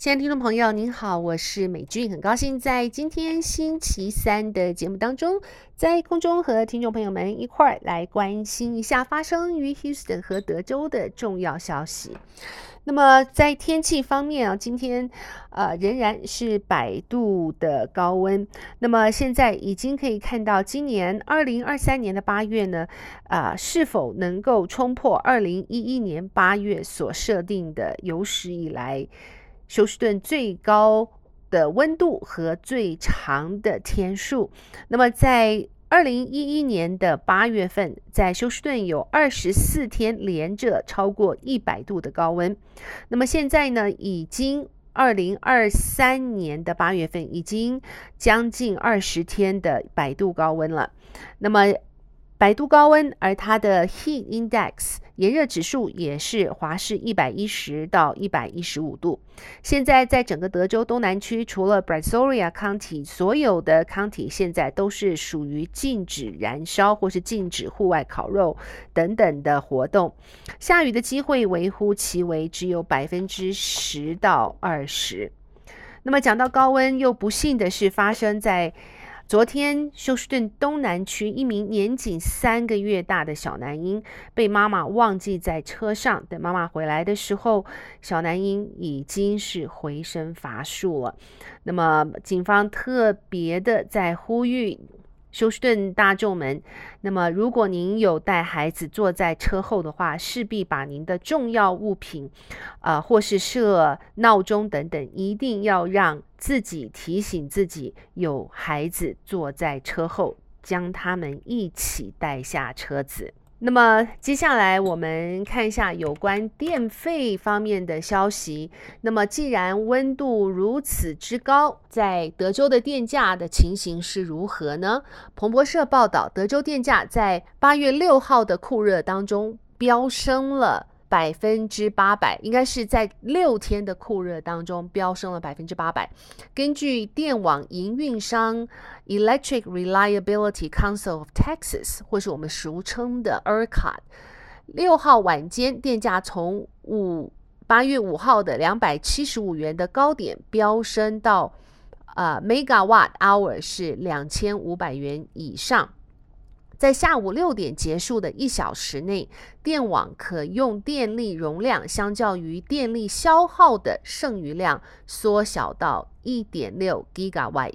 亲爱的听众朋友，您好，我是美君，很高兴在今天星期三的节目当中，在空中和听众朋友们一块儿来关心一下发生于 Houston 和德州的重要消息。那么在天气方面啊，今天呃仍然是百度的高温。那么现在已经可以看到，今年二零二三年的八月呢，啊、是否能够冲破二零一一年八月所设定的有史以来。休斯顿最高的温度和最长的天数。那么，在二零一一年的八月份，在休斯顿有二十四天连着超过一百度的高温。那么现在呢，已经二零二三年的八月份，已经将近二十天的百度高温了。那么。百度高温，而它的 Heat Index 炎热指数也是华氏一百一十到一百一十五度。现在在整个德州东南区，除了 Brazoria County，所有的 County 现在都是属于禁止燃烧或是禁止户外烤肉等等的活动。下雨的机会微乎其微，只有百分之十到二十。那么讲到高温，又不幸的是发生在。昨天，休斯顿东南区一名年仅三个月大的小男婴被妈妈忘记在车上，等妈妈回来的时候，小男婴已经是回身乏术了。那么，警方特别的在呼吁。休斯顿大众们，那么如果您有带孩子坐在车后的话，势必把您的重要物品，啊、呃，或是设闹钟等等，一定要让自己提醒自己有孩子坐在车后，将他们一起带下车子。那么接下来我们看一下有关电费方面的消息。那么既然温度如此之高，在德州的电价的情形是如何呢？彭博社报道，德州电价在八月六号的酷热当中飙升了。百分之八百，应该是在六天的酷热当中飙升了百分之八百。根据电网营运商 Electric Reliability Council of Texas，或是我们俗称的 ERCOT，六号晚间电价从五八月五号的两百七十五元的高点飙升到呃 Megawatt Hour 是两千五百元以上。在下午六点结束的一小时内，电网可用电力容量相较于电力消耗的剩余量缩小到一点六 Gigawatt。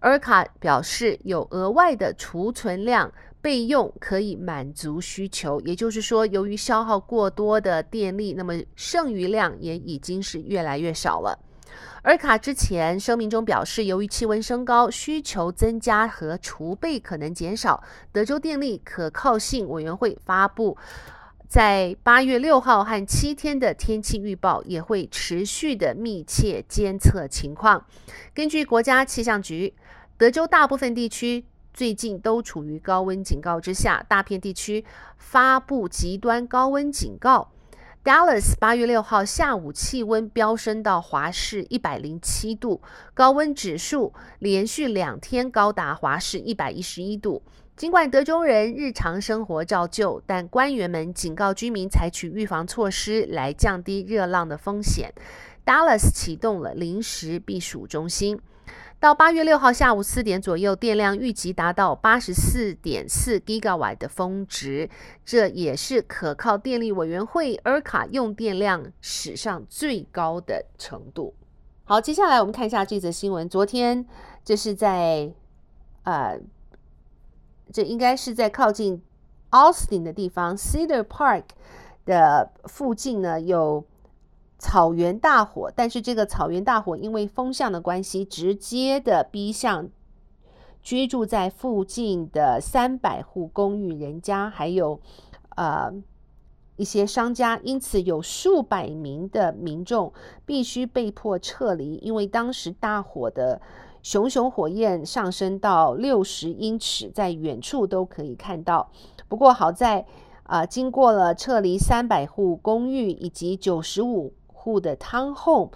ERCOT 表示，有额外的储存量备用可以满足需求，也就是说，由于消耗过多的电力，那么剩余量也已经是越来越少了。尔卡之前声明中表示，由于气温升高、需求增加和储备可能减少，德州电力可靠性委员会发布在八月六号和七天的天气预报，也会持续的密切监测情况。根据国家气象局，德州大部分地区最近都处于高温警告之下，大片地区发布极端高温警告。Dallas 八月六号下午气温飙升到华氏一百零七度，高温指数连续两天高达华氏一百一十一度。尽管德州人日常生活照旧，但官员们警告居民采取预防措施来降低热浪的风险。Dallas 启动了临时避暑中心。到八月六号下午四点左右，电量预计达到八十四点四 g i g a w 的峰值，这也是可靠电力委员会 ERCA 用电量史上最高的程度。好，接下来我们看一下这则新闻。昨天这是在呃，这应该是在靠近 Austin 的地方，Cedar Park 的附近呢有。草原大火，但是这个草原大火因为风向的关系，直接的逼向居住在附近的三百户公寓人家，还有呃一些商家，因此有数百名的民众必须被迫撤离，因为当时大火的熊熊火焰上升到六十英尺，在远处都可以看到。不过好在啊、经过了撤离三百户公寓以及九十五。户的 townhome，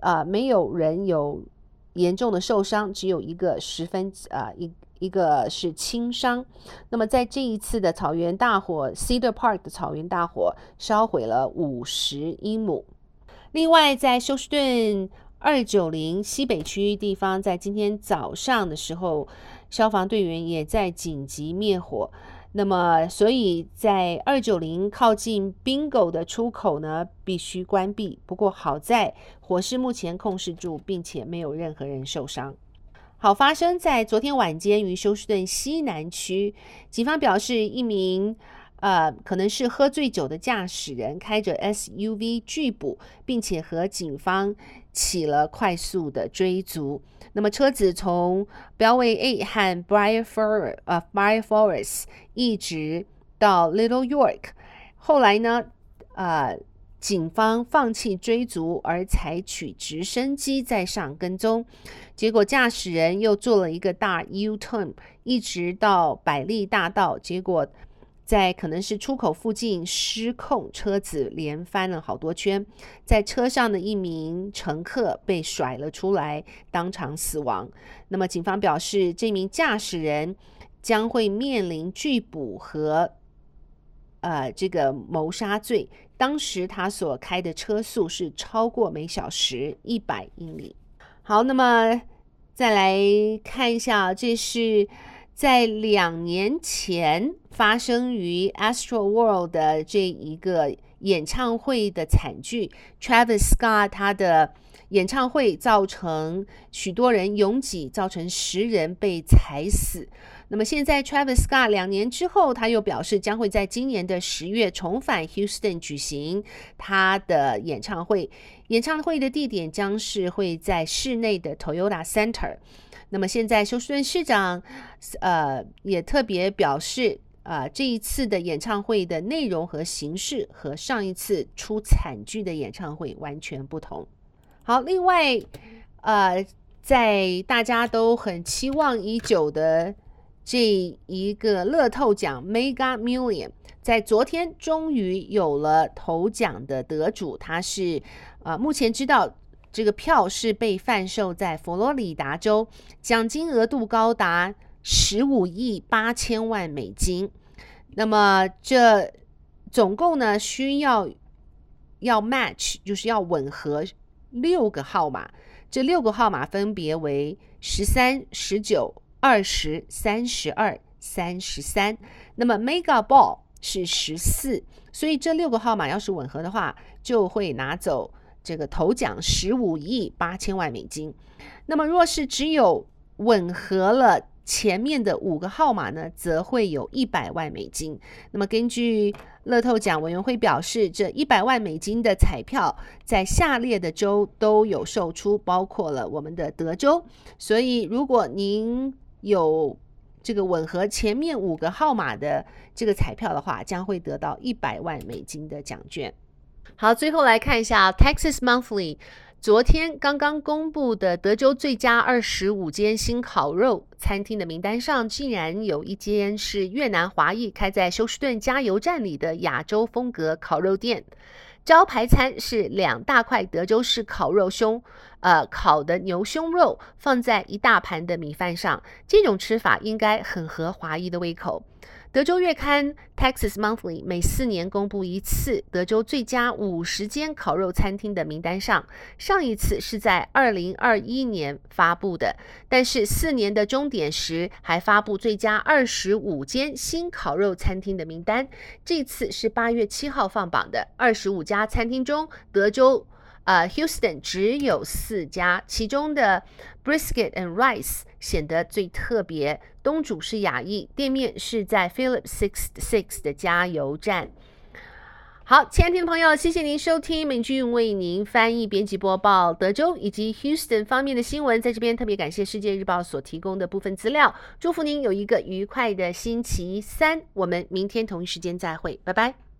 啊，没有人有严重的受伤，只有一个十分啊一一个是轻伤。那么在这一次的草原大火，Cedar Park 的草原大火烧毁了五十英亩。另外，在休斯顿二九零西北区地方，在今天早上的时候，消防队员也在紧急灭火。那么，所以在二九零靠近 Bingo 的出口呢，必须关闭。不过好在火势目前控制住，并且没有任何人受伤。好，发生在昨天晚间于休斯顿西南区，警方表示，一名呃可能是喝醉酒的驾驶人开着 SUV 拒捕，并且和警方起了快速的追逐。那么车子从 Bellway 8和 Briar Forest 呃 Briar Forest 一直到 Little York，后来呢，呃，警方放弃追逐，而采取直升机在上跟踪，结果驾驶人又做了一个大 U-turn，一直到百利大道，结果。在可能是出口附近失控，车子连翻了好多圈，在车上的一名乘客被甩了出来，当场死亡。那么警方表示，这名驾驶人将会面临拒捕和呃这个谋杀罪。当时他所开的车速是超过每小时一百英里。好，那么再来看一下，这是。在两年前发生于 Astroworld 的这一个演唱会的惨剧，Travis Scott 他的演唱会造成许多人拥挤，造成十人被踩死。那么现在 Travis Scott 两年之后，他又表示将会在今年的十月重返 Houston 举行他的演唱会，演唱会的地点将是会在室内的 Toyota Center。那么现在休斯顿市长，呃，也特别表示，啊、呃，这一次的演唱会的内容和形式和上一次出惨剧的演唱会完全不同。好，另外，呃，在大家都很期望已久的这一个乐透奖 Mega Million，在昨天终于有了头奖的得主，他是，啊、呃，目前知道。这个票是被贩售在佛罗里达州，奖金额度高达十五亿八千万美金。那么这总共呢需要要 match，就是要吻合六个号码。这六个号码分别为十三、十九、二十、三十二、三十三。那么 Mega Ball 是十四，所以这六个号码要是吻合的话，就会拿走。这个头奖十五亿八千万美金，那么若是只有吻合了前面的五个号码呢，则会有一百万美金。那么根据乐透奖委员会表示，这一百万美金的彩票在下列的州都有售出，包括了我们的德州。所以如果您有这个吻合前面五个号码的这个彩票的话，将会得到一百万美金的奖券。好，最后来看一下 Texas Monthly 昨天刚刚公布的德州最佳二十五间新烤肉餐厅的名单上，竟然有一间是越南华裔开在休斯顿加油站里的亚洲风格烤肉店，招牌餐是两大块德州式烤肉胸，呃，烤的牛胸肉放在一大盘的米饭上，这种吃法应该很合华裔的胃口。德州月刊 Texas Monthly 每四年公布一次德州最佳五十间烤肉餐厅的名单上，上一次是在二零二一年发布的，但是四年的终点时还发布最佳二十五间新烤肉餐厅的名单，这次是八月七号放榜的二十五家餐厅中，德州。呃、，Houston 只有四家，其中的 Brisket and Rice 显得最特别。东主是亚裔，店面是在 Philip Six Six 的加油站。好，亲爱的听众朋友，谢谢您收听美俊为您翻译、编辑、播报德州以及 Houston 方面的新闻。在这边特别感谢世界日报所提供的部分资料。祝福您有一个愉快的星期三，我们明天同一时间再会，拜拜。